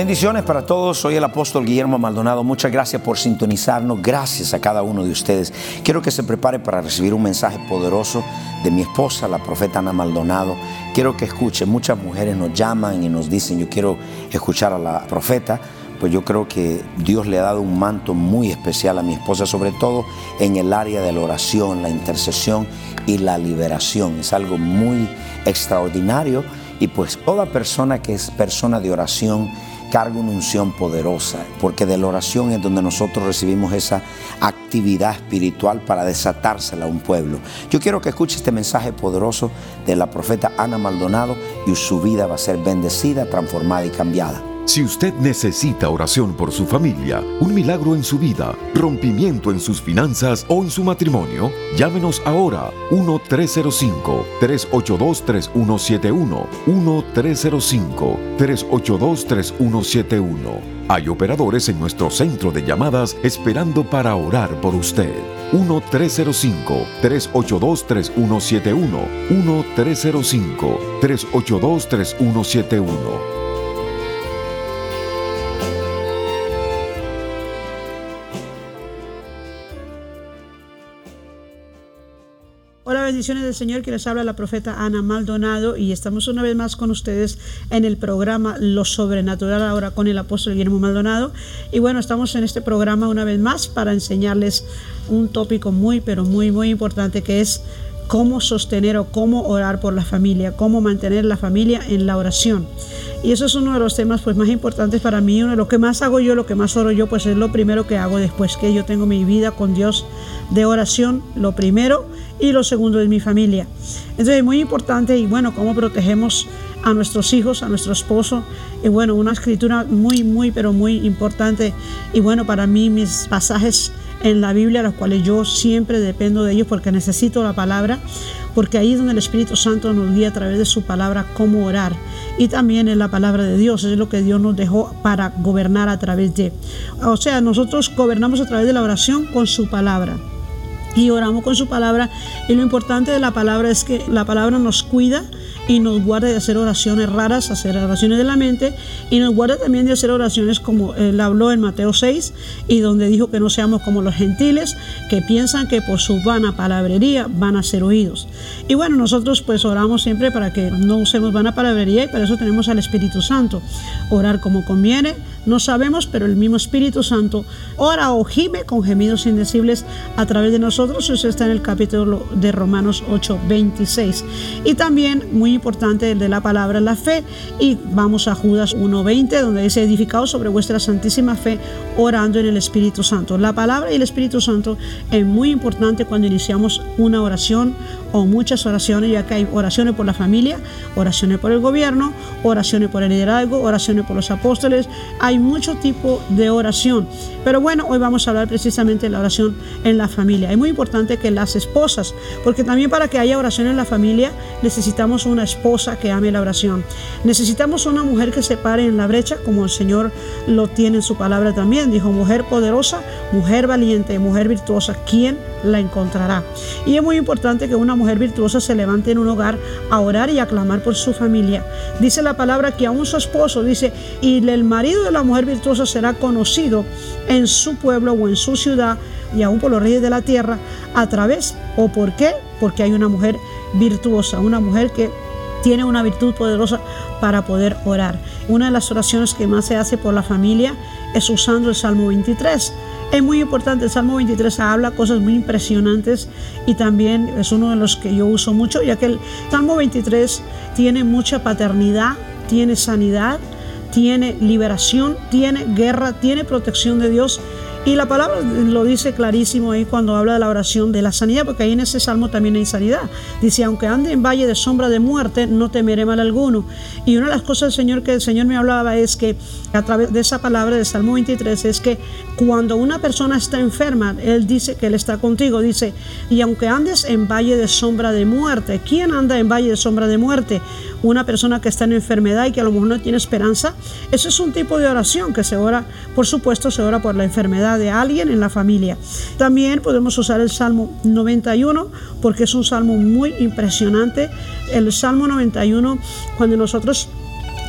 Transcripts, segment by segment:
Bendiciones para todos, soy el apóstol Guillermo Maldonado. Muchas gracias por sintonizarnos, gracias a cada uno de ustedes. Quiero que se prepare para recibir un mensaje poderoso de mi esposa, la profeta Ana Maldonado. Quiero que escuche, muchas mujeres nos llaman y nos dicen, yo quiero escuchar a la profeta. Pues yo creo que Dios le ha dado un manto muy especial a mi esposa, sobre todo en el área de la oración, la intercesión y la liberación. Es algo muy extraordinario y pues toda persona que es persona de oración, carga una unción poderosa, porque de la oración es donde nosotros recibimos esa actividad espiritual para desatársela a un pueblo. Yo quiero que escuche este mensaje poderoso de la profeta Ana Maldonado y su vida va a ser bendecida, transformada y cambiada. Si usted necesita oración por su familia, un milagro en su vida, rompimiento en sus finanzas o en su matrimonio, llámenos ahora 1-305-382-3171. 1-305-382-3171. Hay operadores en nuestro centro de llamadas esperando para orar por usted. 1-305-382-3171. 1-305-382-3171. Bendiciones del Señor que les habla la profeta Ana Maldonado y estamos una vez más con ustedes en el programa Lo Sobrenatural ahora con el apóstol Guillermo Maldonado. Y bueno, estamos en este programa una vez más para enseñarles un tópico muy, pero muy, muy importante que es cómo sostener o cómo orar por la familia, cómo mantener la familia en la oración. Y eso es uno de los temas pues, más importantes para mí. Uno de lo que más hago yo, lo que más oro yo, pues es lo primero que hago después que yo tengo mi vida con Dios de oración, lo primero y lo segundo es mi familia. Entonces es muy importante y bueno, cómo protegemos a nuestros hijos, a nuestro esposo. Y bueno, una escritura muy, muy, pero muy importante. Y bueno, para mí mis pasajes en la Biblia, los cuales yo siempre dependo de ellos porque necesito la palabra, porque ahí es donde el Espíritu Santo nos guía a través de su palabra cómo orar. Y también en la palabra de Dios, es lo que Dios nos dejó para gobernar a través de. O sea, nosotros gobernamos a través de la oración con su palabra y oramos con su palabra. Y lo importante de la palabra es que la palabra nos cuida y nos guarda de hacer oraciones raras, hacer oraciones de la mente y nos guarda también de hacer oraciones como él habló en Mateo 6 y donde dijo que no seamos como los gentiles que piensan que por su vana palabrería van a ser oídos. Y bueno, nosotros pues oramos siempre para que no usemos vana palabrería y para eso tenemos al Espíritu Santo. Orar como conviene, no sabemos, pero el mismo Espíritu Santo ora o gime con gemidos indecibles a través de nosotros. Eso está en el capítulo de Romanos 8, 26. Y también muy importante el de la palabra, la fe. Y vamos a Judas 1.20, donde dice, edificado sobre vuestra santísima fe, orando en el Espíritu Santo. La palabra y el Espíritu Santo es muy importante cuando iniciamos una oración o muchas oraciones, ya que hay oraciones por la familia, oraciones por el gobierno, oraciones por el liderazgo, oraciones por los apóstoles. Hay mucho tipo de oración. Pero bueno, hoy vamos a hablar precisamente de la oración en la familia. Es muy importante que las esposas, porque también para que haya oración en la familia necesitamos una esposa que ame la oración. Necesitamos una mujer que se pare en la brecha, como el Señor lo tiene en su palabra también. Dijo, mujer poderosa, mujer valiente, mujer virtuosa, ¿quién la encontrará? Y es muy importante que una mujer virtuosa se levante en un hogar a orar y a clamar por su familia. Dice la palabra que aún su esposo, dice, y el marido de la mujer virtuosa será conocido en su pueblo o en su ciudad y aún por los reyes de la tierra a través, ¿o por qué? Porque hay una mujer virtuosa, una mujer que tiene una virtud poderosa para poder orar. Una de las oraciones que más se hace por la familia es usando el Salmo 23. Es muy importante, el Salmo 23 habla cosas muy impresionantes y también es uno de los que yo uso mucho, ya que el Salmo 23 tiene mucha paternidad, tiene sanidad, tiene liberación, tiene guerra, tiene protección de Dios Y la palabra lo dice clarísimo ahí cuando habla de la oración de la sanidad, porque ahí en ese salmo también hay sanidad. Dice, aunque ande en valle de sombra de muerte, no temeré mal alguno. Y una de las cosas, Señor, que el Señor me hablaba es que a través de esa palabra del Salmo 23 es que cuando una persona está enferma, Él dice que Él está contigo. Dice, y aunque andes en valle de sombra de muerte, ¿quién anda en valle de sombra de muerte? Una persona que está en enfermedad y que a lo mejor no tiene esperanza. Eso es un tipo de oración que se ora, por supuesto, se ora por la enfermedad de alguien en la familia. También podemos usar el Salmo 91 porque es un salmo muy impresionante. El Salmo 91, cuando nosotros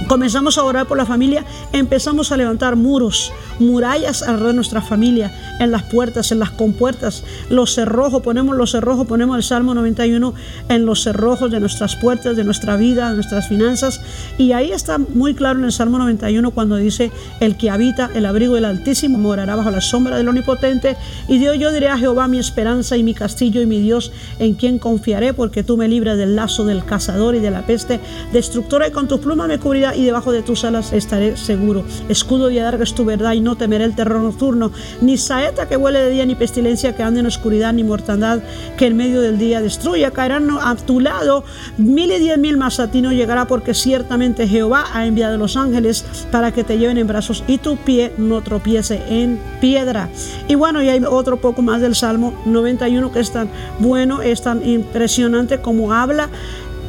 comenzamos a orar por la familia, empezamos a levantar muros, murallas alrededor de nuestra familia, en las puertas, en las compuertas, los cerrojos, ponemos los cerrojos, ponemos el Salmo 91 en los cerrojos de nuestras puertas, de nuestra vida, de nuestras finanzas. Y ahí está muy claro en el Salmo 91 cuando dice, el que habita el abrigo del Altísimo morará bajo la sombra del Omnipotente. Y Dios, yo diré a Jehová mi esperanza y mi castillo y mi Dios en quien confiaré, porque tú me libras del lazo del cazador y de la peste destructora y con tus plumas me y debajo de tus alas estaré seguro. Escudo y adarga es tu verdad y no temeré el terror nocturno, ni saeta que huele de día, ni pestilencia que ande en oscuridad, ni mortandad que en medio del día destruya. Caerán a tu lado mil y diez mil más a ti no llegará, porque ciertamente Jehová ha enviado los ángeles para que te lleven en brazos y tu pie no tropiece en piedra. Y bueno, y hay otro poco más del Salmo 91 que es tan bueno, es tan impresionante como habla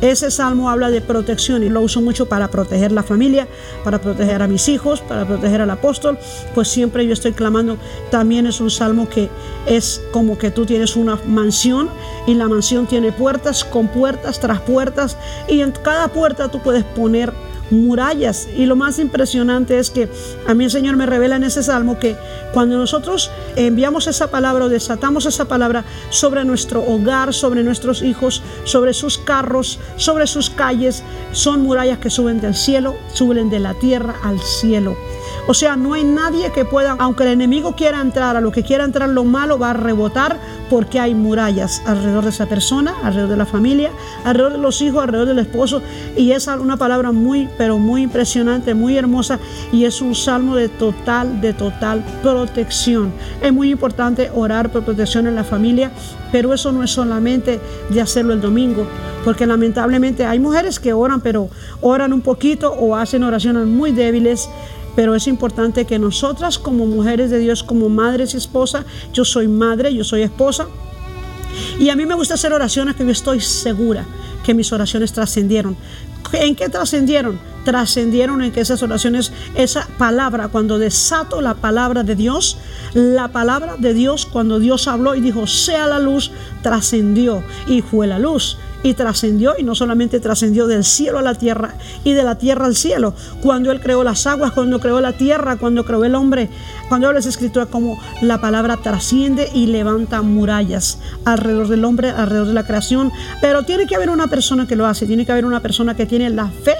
ese salmo habla de protección y lo uso mucho para proteger la familia, para proteger a mis hijos, para proteger al apóstol. Pues siempre yo estoy clamando. También es un salmo que es como que tú tienes una mansión y la mansión tiene puertas con puertas tras puertas y en cada puerta tú puedes poner murallas. Y lo más impresionante es que a mí el Señor me revela en ese salmo que cuando nosotros enviamos esa palabra o desatamos esa palabra sobre nuestro hogar, sobre nuestros hijos, sobre sus carros, sobre sus calles, son murallas que suben del cielo, suben de la tierra al cielo. O sea, no hay nadie que pueda, aunque el enemigo quiera entrar, a lo que quiera entrar lo malo va a rebotar porque hay murallas alrededor de esa persona, alrededor de la familia, alrededor de los hijos, alrededor del esposo. Y es una palabra muy, pero muy impresionante, muy hermosa y es un salmo de total, de total protección. Es muy importante orar por protección en la familia, pero eso no es solamente de hacerlo el domingo, porque lamentablemente hay mujeres que oran, pero oran un poquito o hacen oraciones muy débiles pero es importante que nosotras como mujeres de Dios, como madres y esposas, yo soy madre, yo soy esposa, y a mí me gusta hacer oraciones que yo estoy segura que mis oraciones trascendieron. ¿En qué trascendieron? Trascendieron en que esas oraciones, esa palabra, cuando desato la palabra de Dios, la palabra de Dios, cuando Dios habló y dijo, sea la luz, trascendió y fue la luz y trascendió y no solamente trascendió del cielo a la tierra y de la tierra al cielo. Cuando Él creó las aguas, cuando creó la tierra, cuando creó el hombre, cuando habla esa escritura como la palabra trasciende y levanta murallas alrededor del hombre, alrededor de la creación. Pero tiene que haber una persona que lo hace, tiene que haber una persona que tiene la fe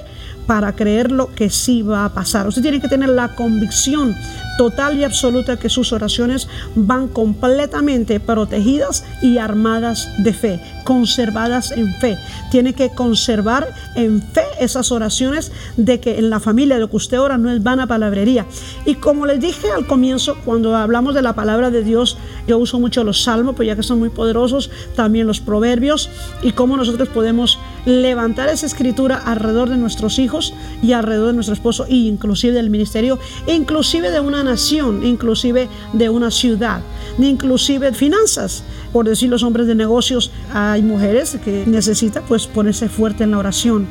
para creer lo que sí va a pasar. Usted tiene que tener la convicción total y absoluta que sus oraciones van completamente protegidas y armadas de fe, conservadas en fe. Tiene que conservar en fe esas oraciones de que en la familia lo que usted ora no es vana palabrería. Y como les dije al comienzo, cuando hablamos de la palabra de Dios, yo uso mucho los salmos, pues ya que son muy poderosos, también los proverbios y cómo nosotros podemos levantar esa escritura alrededor de nuestros hijos y alrededor de nuestro esposo e inclusive del ministerio, e inclusive de una nación, inclusive de una ciudad, inclusive finanzas. Por decir los hombres de negocios, hay mujeres que necesitan pues ponerse fuerte en la oración.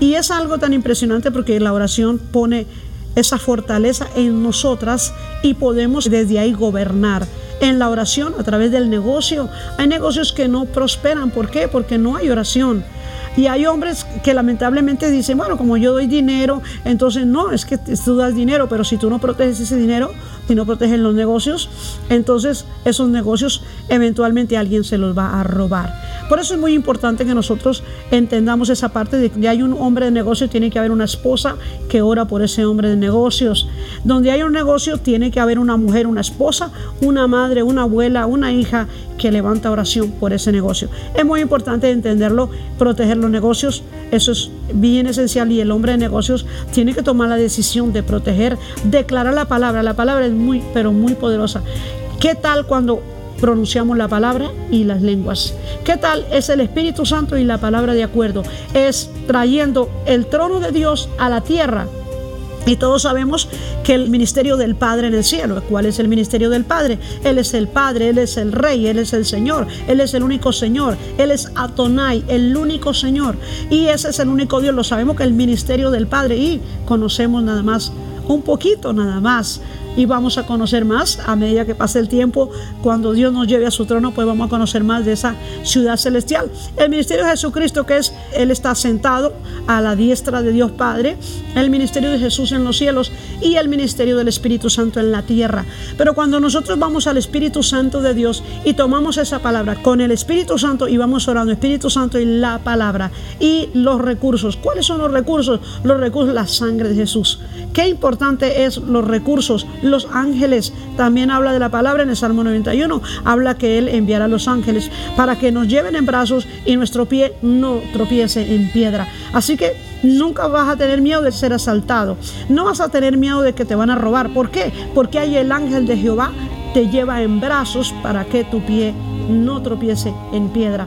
Y es algo tan impresionante porque la oración pone esa fortaleza en nosotras y podemos desde ahí gobernar en la oración a través del negocio. Hay negocios que no prosperan. ¿Por qué? Porque no hay oración. Y hay hombres que lamentablemente dicen, bueno, como yo doy dinero, entonces no, es que tú das dinero, pero si tú no proteges ese dinero, si no proteges los negocios, entonces esos negocios eventualmente alguien se los va a robar. Por eso es muy importante que nosotros entendamos esa parte de que hay un hombre de negocio, tiene que haber una esposa que ora por ese hombre de negocios. Donde hay un negocio, tiene que haber una mujer, una esposa, una madre, una abuela, una hija que levanta oración por ese negocio. Es muy importante entenderlo, proteger los negocios, eso es bien esencial y el hombre de negocios tiene que tomar la decisión de proteger, declarar la palabra. La palabra es muy, pero muy poderosa. ¿Qué tal cuando pronunciamos la palabra y las lenguas. ¿Qué tal es el Espíritu Santo y la palabra de acuerdo? Es trayendo el trono de Dios a la tierra. Y todos sabemos que el ministerio del Padre en el cielo, ¿cuál es el ministerio del Padre? Él es el Padre, Él es el Rey, Él es el Señor, Él es el único Señor, Él es Atonai, el único Señor. Y ese es el único Dios, lo sabemos que el ministerio del Padre y conocemos nada más un poquito nada más y vamos a conocer más a medida que pase el tiempo. Cuando Dios nos lleve a su trono, pues vamos a conocer más de esa ciudad celestial. El ministerio de Jesucristo, que es, Él está sentado a la diestra de Dios Padre, el ministerio de Jesús en los cielos y el ministerio del Espíritu Santo en la tierra. Pero cuando nosotros vamos al Espíritu Santo de Dios y tomamos esa palabra con el Espíritu Santo y vamos orando Espíritu Santo y la palabra y los recursos. ¿Cuáles son los recursos? Los recursos, la sangre de Jesús. Qué importante es los recursos los ángeles. También habla de la palabra en el Salmo 91. Habla que Él enviará a los ángeles para que nos lleven en brazos y nuestro pie no tropiece en piedra. Así que nunca vas a tener miedo de ser asaltado. No vas a tener miedo de que te van a robar. ¿Por qué? Porque hay el ángel de Jehová te lleva en brazos para que tu pie no tropiece en piedra.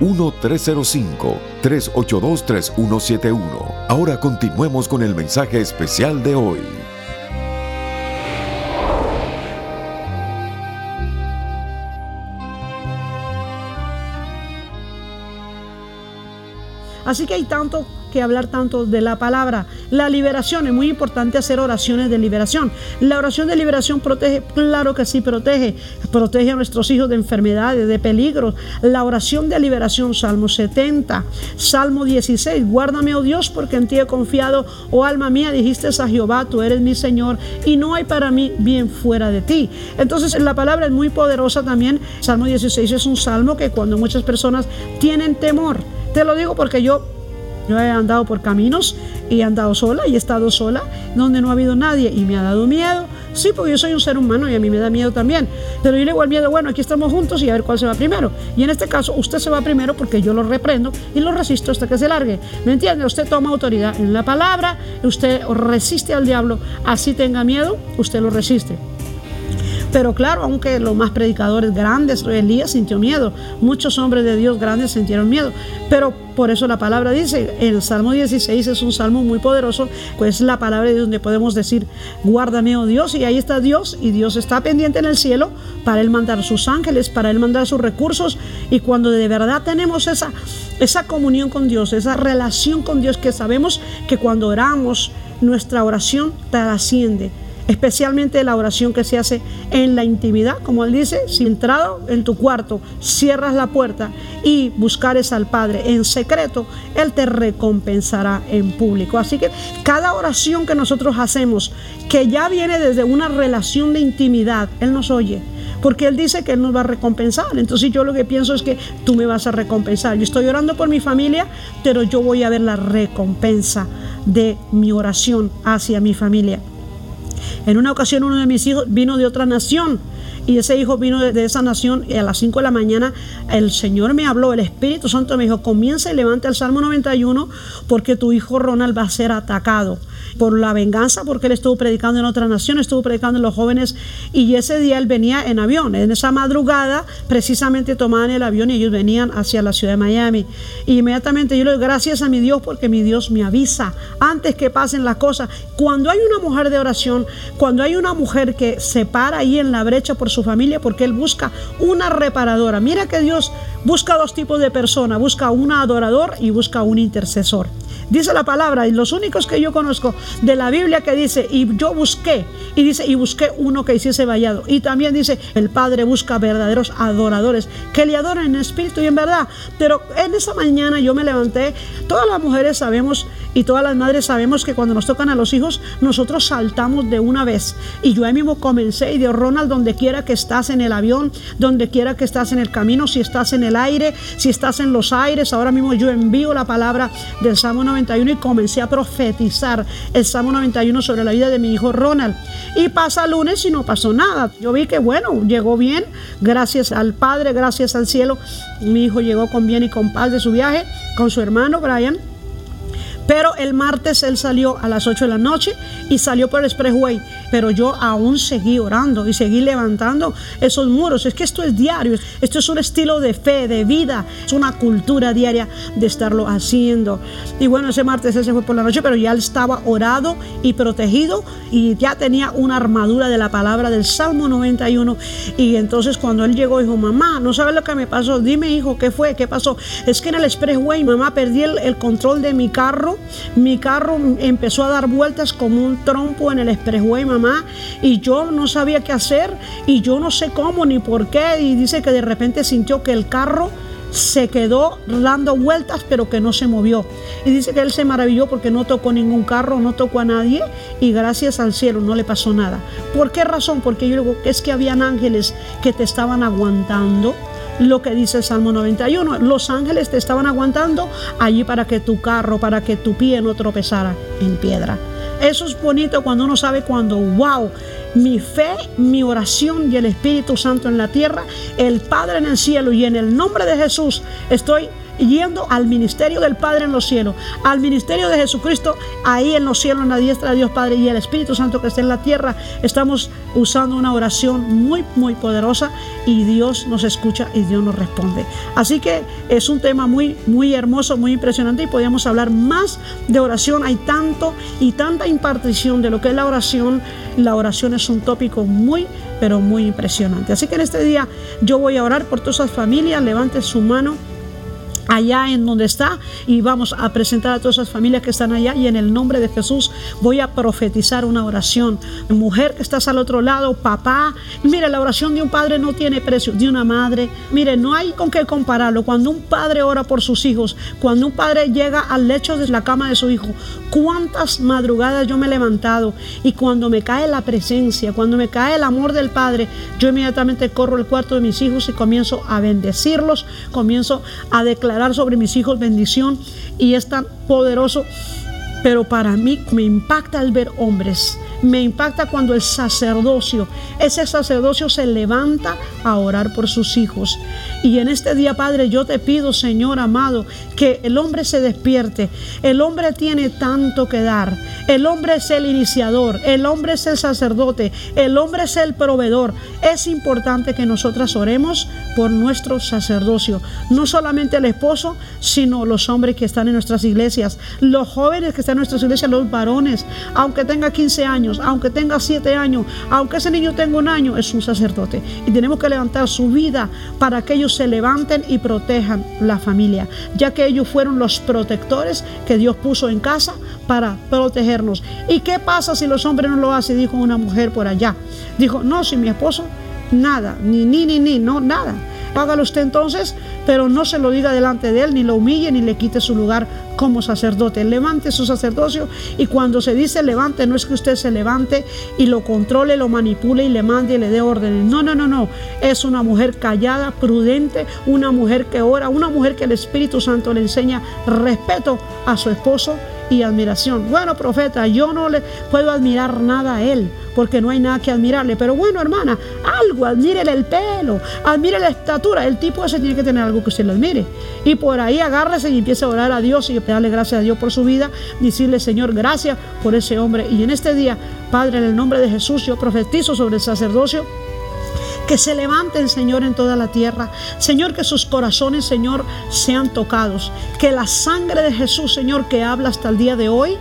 1-305-382-3171. Ahora continuemos con el mensaje especial de hoy. Así que hay tanto que hablar tanto de la palabra. La liberación, es muy importante hacer oraciones de liberación. La oración de liberación protege, claro que sí protege. Protege a nuestros hijos de enfermedades, de peligros. La oración de liberación, Salmo 70, Salmo 16. Guárdame, oh Dios, porque en ti he confiado. Oh alma mía, dijiste a Jehová, tú eres mi Señor y no hay para mí bien fuera de ti. Entonces la palabra es muy poderosa también. Salmo 16 es un salmo que cuando muchas personas tienen temor, te lo digo porque yo yo he andado por caminos y he andado sola y he estado sola donde no ha habido nadie y me ha dado miedo. Sí, porque yo soy un ser humano y a mí me da miedo también. Pero yo le digo al miedo, bueno, aquí estamos juntos y a ver cuál se va primero. Y en este caso, usted se va primero porque yo lo reprendo y lo resisto hasta que se largue. ¿Me entiende? Usted toma autoridad en la palabra, usted resiste al diablo, así tenga miedo, usted lo resiste. Pero claro, aunque los más predicadores grandes, Elías sintió miedo, muchos hombres de Dios grandes sintieron miedo, pero por eso la palabra dice, el Salmo 16 es un salmo muy poderoso, pues la palabra de donde podemos decir, guárdame, oh Dios, y ahí está Dios, y Dios está pendiente en el cielo para Él mandar sus ángeles, para Él mandar sus recursos, y cuando de verdad tenemos esa, esa comunión con Dios, esa relación con Dios, que sabemos que cuando oramos, nuestra oración trasciende especialmente la oración que se hace en la intimidad, como él dice, si entrado en tu cuarto, cierras la puerta y buscares al Padre en secreto, Él te recompensará en público. Así que cada oración que nosotros hacemos, que ya viene desde una relación de intimidad, Él nos oye porque Él dice que Él nos va a recompensar. Entonces yo lo que pienso es que tú me vas a recompensar. Yo estoy orando por mi familia, pero yo voy a ver la recompensa de mi oración hacia mi familia. En una ocasión uno de mis hijos vino de otra nación y ese hijo vino de, esa nación y a las 5 de la mañana el Señor me habló, el Espíritu Santo me dijo, comienza y levanta el Salmo 91 porque tu hijo Ronald va a ser atacado por la venganza, porque él estuvo predicando en otra nación, estuvo predicando en los jóvenes y ese día él venía en avión. En esa madrugada precisamente tomaban el avión y ellos venían hacia la ciudad de Miami. Y inmediatamente yo le doy gracias a mi Dios porque mi Dios me avisa antes que pasen las cosas. Cuando hay una mujer de oración, cuando hay una mujer que se para ahí en la brecha por su familia porque Él busca una reparadora. Mira que Dios busca dos tipos de personas, busca un adorador y busca un intercesor. Dice la palabra, y los únicos que yo conozco de la Biblia que dice, y yo busqué, y dice, y busqué uno que hiciese vallado. Y también dice, el Padre busca verdaderos adoradores, que le adoren en espíritu y en verdad. Pero en esa mañana yo me levanté, todas las mujeres sabemos y todas las madres sabemos que cuando nos tocan a los hijos, nosotros saltamos de una vez. Y yo ahí mismo comencé y Dios, Ronald, donde quiera que estás en el avión, donde quiera que estás en el camino, si estás en el aire, si estás en los aires, ahora mismo yo envío la palabra del Salmo 91 y comencé a profetizar el Salmo 91 sobre la vida de mi hijo Ronald. Y pasa lunes y no pasó nada. Yo vi que bueno, llegó bien, gracias al Padre, gracias al cielo. Mi hijo llegó con bien y con paz de su viaje con su hermano Brian. Pero el martes él salió a las 8 de la noche y salió por el expressway. Pero yo aún seguí orando y seguí levantando esos muros. Es que esto es diario. Esto es un estilo de fe, de vida. Es una cultura diaria de estarlo haciendo. Y bueno, ese martes él se fue por la noche, pero ya él estaba orado y protegido y ya tenía una armadura de la palabra del Salmo 91. Y entonces cuando él llegó dijo, mamá, no sabes lo que me pasó. Dime, hijo, ¿qué fue? ¿Qué pasó? Es que en el expressway, mamá, perdí el, el control de mi carro mi carro empezó a dar vueltas como un trompo en el expressway, mamá, y yo no sabía qué hacer y yo no sé cómo ni por qué. Y dice que de repente sintió que el carro se quedó dando vueltas pero que no se movió. Y dice que él se maravilló porque no tocó ningún carro, no tocó a nadie y gracias al cielo no le pasó nada. ¿Por qué razón? Porque yo digo que es que habían ángeles que te estaban aguantando lo que dice el Salmo 91. Los ángeles te estaban aguantando allí para que tu carro, para que tu pie no tropezara en piedra. Eso es bonito cuando uno sabe cuando, wow, mi fe, mi oración y el Espíritu Santo en la tierra, el Padre en el cielo y en el nombre de Jesús estoy yendo al ministerio del Padre en los cielos, al ministerio de Jesucristo ahí en los cielos, en la diestra de Dios Padre y el Espíritu Santo que está en la tierra. Estamos usando una oración muy, muy poderosa y Dios nos escucha y Dios nos responde. Así que es un tema muy, muy hermoso, muy impresionante y podríamos hablar más de oración. Hay tanto y tanta impartición de lo que es la oración. La oración es un tópico muy, pero muy impresionante. Así que en este día yo voy a orar por todas esas familias. Levante su mano allá en donde está y vamos a presentar a todas esas familias que están allá y en el nombre de Jesús voy a profetizar una oración. Mujer que estás al otro lado, papá, mire, la oración de un padre no tiene precio, de una madre, mire, no hay con qué compararlo. Cuando un padre ora por sus hijos, cuando un padre llega al lecho de la cama de su hijo, cuántas madrugadas yo me he levantado y cuando me cae la presencia, cuando me cae el amor del padre, yo inmediatamente corro al cuarto de mis hijos y comienzo a bendecirlos, comienzo a declarar sobre mis hijos bendición y es tan poderoso. Pero para mí me impacta el ver hombres me impacta cuando el sacerdocio, ese sacerdocio se levanta a orar por sus hijos. Y en este día, Padre, yo te pido, Señor amado, que el hombre se despierte. El hombre tiene tanto que dar. El hombre es el iniciador. El hombre es el sacerdote. El hombre es el proveedor. Es importante que nosotras oremos por nuestro sacerdocio. No solamente el esposo, sino los hombres que están en nuestras iglesias. Los jóvenes que están en nuestras iglesias, los varones. Aunque tenga 15 años aunque tenga siete años, aunque ese niño tenga un año, es un sacerdote. Y tenemos que levantar su vida para que ellos se levanten y protejan la familia, ya que ellos fueron los protectores que Dios puso en casa para protegernos. ¿Y qué pasa si los hombres no lo hacen? Dijo una mujer por allá. Dijo, no, si mi esposo, nada, ni, ni, ni, ni, no, nada. Hágalo usted entonces, pero no se lo diga delante de él, ni lo humille, ni le quite su lugar como sacerdote. Levante su sacerdocio y cuando se dice levante, no es que usted se levante y lo controle, lo manipule y le mande y le dé órdenes. No, no, no, no. Es una mujer callada, prudente, una mujer que ora, una mujer que el Espíritu Santo le enseña respeto a su esposo y admiración. Bueno, profeta, yo no le puedo admirar nada a él porque no hay nada que admirarle. Pero bueno, hermana, algo, admírele el pelo, admire la estatura. El tipo ese tiene que tener algo que usted le admire. Y por ahí agárrese y empiece a orar a Dios y darle gracias a Dios por su vida. Decirle, Señor, gracias por ese hombre. Y en este día, Padre, en el nombre de Jesús, yo profetizo sobre el sacerdocio que se levanten, Señor, en toda la tierra. Señor, que sus corazones, Señor, sean tocados. Que la sangre de Jesús, Señor, que habla hasta el día de hoy,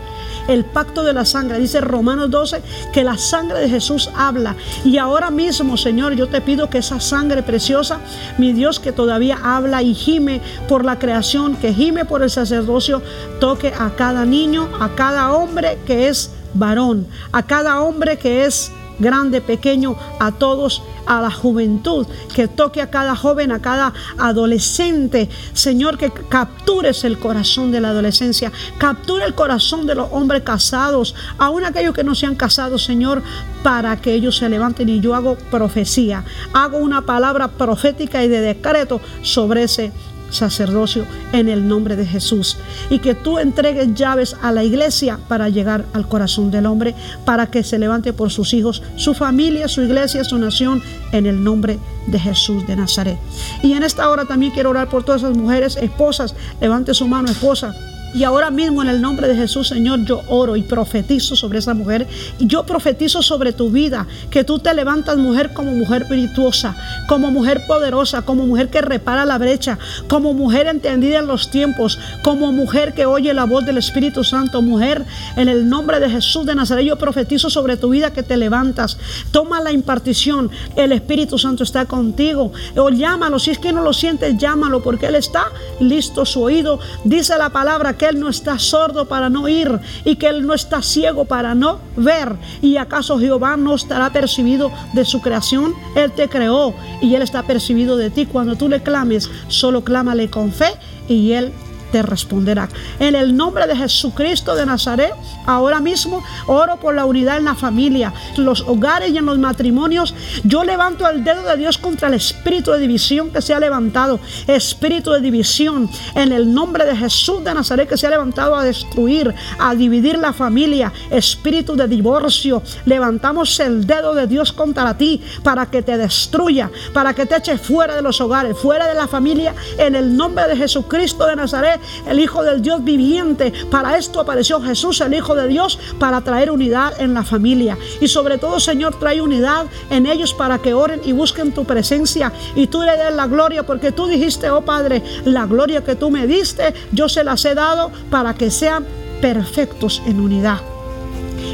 el pacto de la sangre. Dice Romanos 12 que la sangre de Jesús habla. Y ahora mismo, Señor, yo te pido que esa sangre preciosa, mi Dios, que todavía habla y gime por la creación, que gime por el sacerdocio, toque a cada niño, a cada hombre que es varón, a cada hombre que es grande, pequeño, a todos, a la juventud, que toque a cada joven, a cada adolescente. Señor, que captures el corazón de la adolescencia, capture el corazón de los hombres casados, aún aquellos que no se han casado, Señor, para que ellos se levanten. Y yo hago profecía, hago una palabra profética y de decreto sobre ese sacerdocio en el nombre de Jesús. Y que tú entregues llaves a la iglesia para llegar al corazón del hombre, para que se levante por sus hijos, su familia, su iglesia, su nación, en el nombre de Jesús de Nazaret. Y en esta hora también quiero orar por todas esas mujeres, esposas. Levante su mano, esposa y ahora mismo en el nombre de Jesús, Señor, yo oro y profetizo sobre esa mujer. Y yo profetizo sobre tu vida, que tú te levantas mujer como mujer virtuosa, como mujer poderosa, como mujer que repara la brecha, como mujer entendida en los tiempos, como mujer que oye la voz del Espíritu Santo, mujer en el nombre de Jesús de Nazaret. Yo profetizo sobre tu vida que te levantas. Toma la impartición. El Espíritu Santo está contigo. O llámalo. Si es que no lo sientes, llámalo porque Él está listo su oído. Dice la palabra que Él no está sordo para no oír y que Él no está ciego para no ver. ¿Y acaso Jehová no estará percibido de su creación? Él te creó y Él está percibido de ti. Cuando tú le clames, solo clámale con fe y Él te responderá. En el nombre de Jesucristo de Nazaret, ahora mismo oro por la unidad en la familia, los hogares y en los matrimonios. Yo levanto el dedo de Dios contra el espíritu de división que se ha levantado. Espíritu de división en el nombre de Jesús de Nazaret que se ha levantado a destruir, a dividir la familia. Espíritu de divorcio. Levantamos el dedo de Dios contra ti para que te destruya, para que te eche fuera de los hogares, fuera de la familia, en el nombre de Jesucristo de Nazaret el Hijo del Dios viviente. Para esto apareció Jesús, el Hijo de Dios, para traer unidad en la familia. Y sobre todo, Señor, trae unidad en ellos para que oren y busquen tu presencia. Y tú le des la gloria, porque tú dijiste, oh Padre, la gloria que tú me diste, yo se las he dado para que sean perfectos en unidad.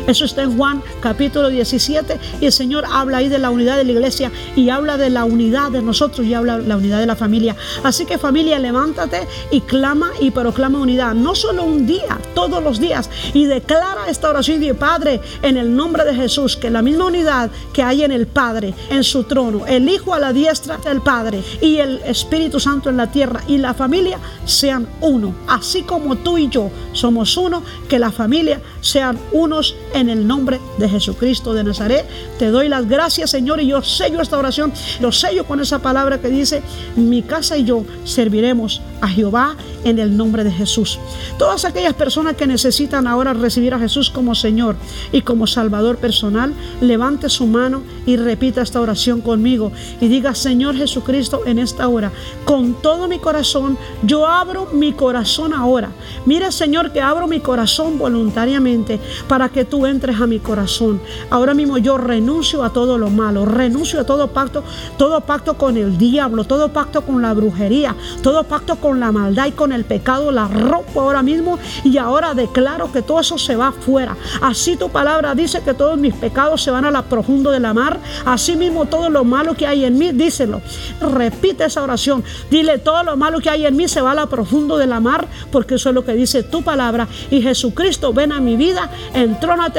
Eso está en Juan capítulo 17 y el Señor habla ahí de la unidad de la iglesia y habla de la unidad de nosotros y habla de la unidad de la familia. Así que familia, levántate y clama y proclama unidad. No solo un día, todos los días. Y declara esta oración de Padre en el nombre de Jesús, que la misma unidad que hay en el Padre, en su trono, el Hijo a la diestra del Padre y el Espíritu Santo en la tierra y la familia sean uno. Así como tú y yo somos uno, que la familia sean unos en el nombre de Jesucristo de Nazaret. Te doy las gracias, Señor, y yo sello esta oración, lo sello con esa palabra que dice, mi casa y yo serviremos a Jehová en el nombre de Jesús. Todas aquellas personas que necesitan ahora recibir a Jesús como Señor y como Salvador personal, levante su mano y repita esta oración conmigo y diga, Señor Jesucristo, en esta hora, con todo mi corazón, yo abro mi corazón ahora. Mira, Señor, que abro mi corazón voluntariamente para que tú entres a mi corazón. Ahora mismo yo renuncio a todo lo malo, renuncio a todo pacto, todo pacto con el diablo, todo pacto con la brujería, todo pacto con la maldad y con el pecado, la rompo ahora mismo y ahora declaro que todo eso se va afuera. Así tu palabra dice que todos mis pecados se van a la profundo de la mar. Así mismo todo lo malo que hay en mí, díselo. Repite esa oración. Dile todo lo malo que hay en mí se va a la profundo de la mar porque eso es lo que dice tu palabra. Y Jesucristo, ven a mi vida,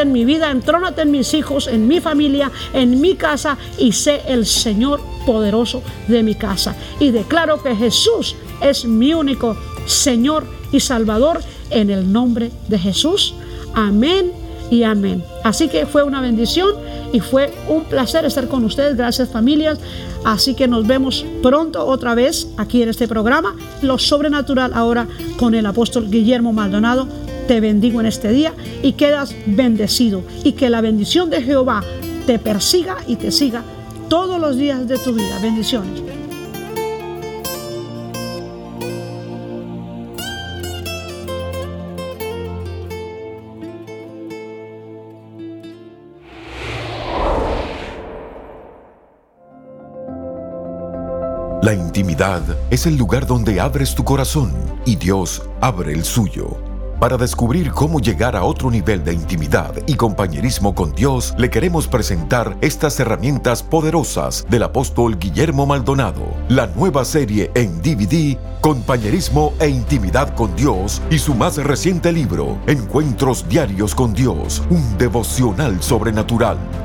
en mi vida, entrónate en mis hijos, en mi familia, en mi casa y sé el Señor poderoso de mi casa. Y declaro que Jesús es mi único Señor y Salvador en el nombre de Jesús. Amén y amén. Así que fue una bendición y fue un placer estar con ustedes. Gracias familias. Así que nos vemos pronto otra vez aquí en este programa. Lo sobrenatural ahora con el apóstol Guillermo Maldonado. Te bendigo en este día y quedas bendecido. Y que la bendición de Jehová te persiga y te siga todos los días de tu vida. Bendiciones. La intimidad es el lugar donde abres tu corazón y Dios abre el suyo. Para descubrir cómo llegar a otro nivel de intimidad y compañerismo con Dios, le queremos presentar estas herramientas poderosas del apóstol Guillermo Maldonado. La nueva serie en DVD, Compañerismo e Intimidad con Dios, y su más reciente libro, Encuentros Diarios con Dios, un devocional sobrenatural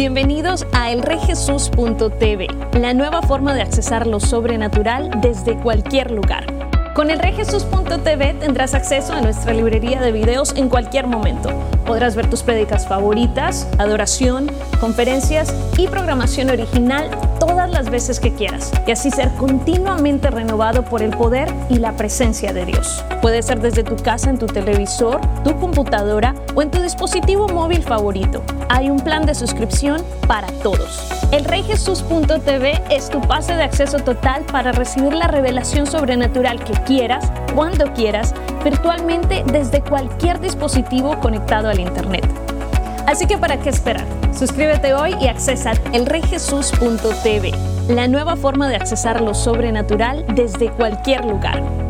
Bienvenidos a elreyjesus.tv, la nueva forma de accesar lo sobrenatural desde cualquier lugar. Con elreyjesus.tv tendrás acceso a nuestra librería de videos en cualquier momento. Podrás ver tus prédicas favoritas, adoración, conferencias y programación original todas las veces que quieras y así ser continuamente renovado por el poder y la presencia de Dios. Puede ser desde tu casa en tu televisor, tu computadora o en tu dispositivo móvil favorito. Hay un plan de suscripción para todos. El reyjesus.tv es tu pase de acceso total para recibir la revelación sobrenatural que quieras, cuando quieras, virtualmente desde cualquier dispositivo conectado al Internet. Así que ¿para qué esperar? Suscríbete hoy y accesa elreyjesus.tv, la nueva forma de accesar lo sobrenatural desde cualquier lugar.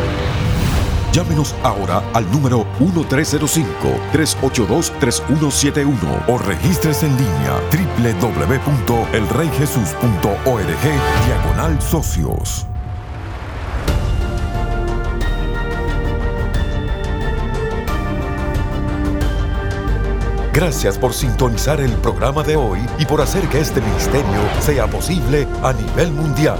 Llámenos ahora al número 1305-382-3171 o registres en línea www.elreyjesus.org diagonal socios. Gracias por sintonizar el programa de hoy y por hacer que este ministerio sea posible a nivel mundial.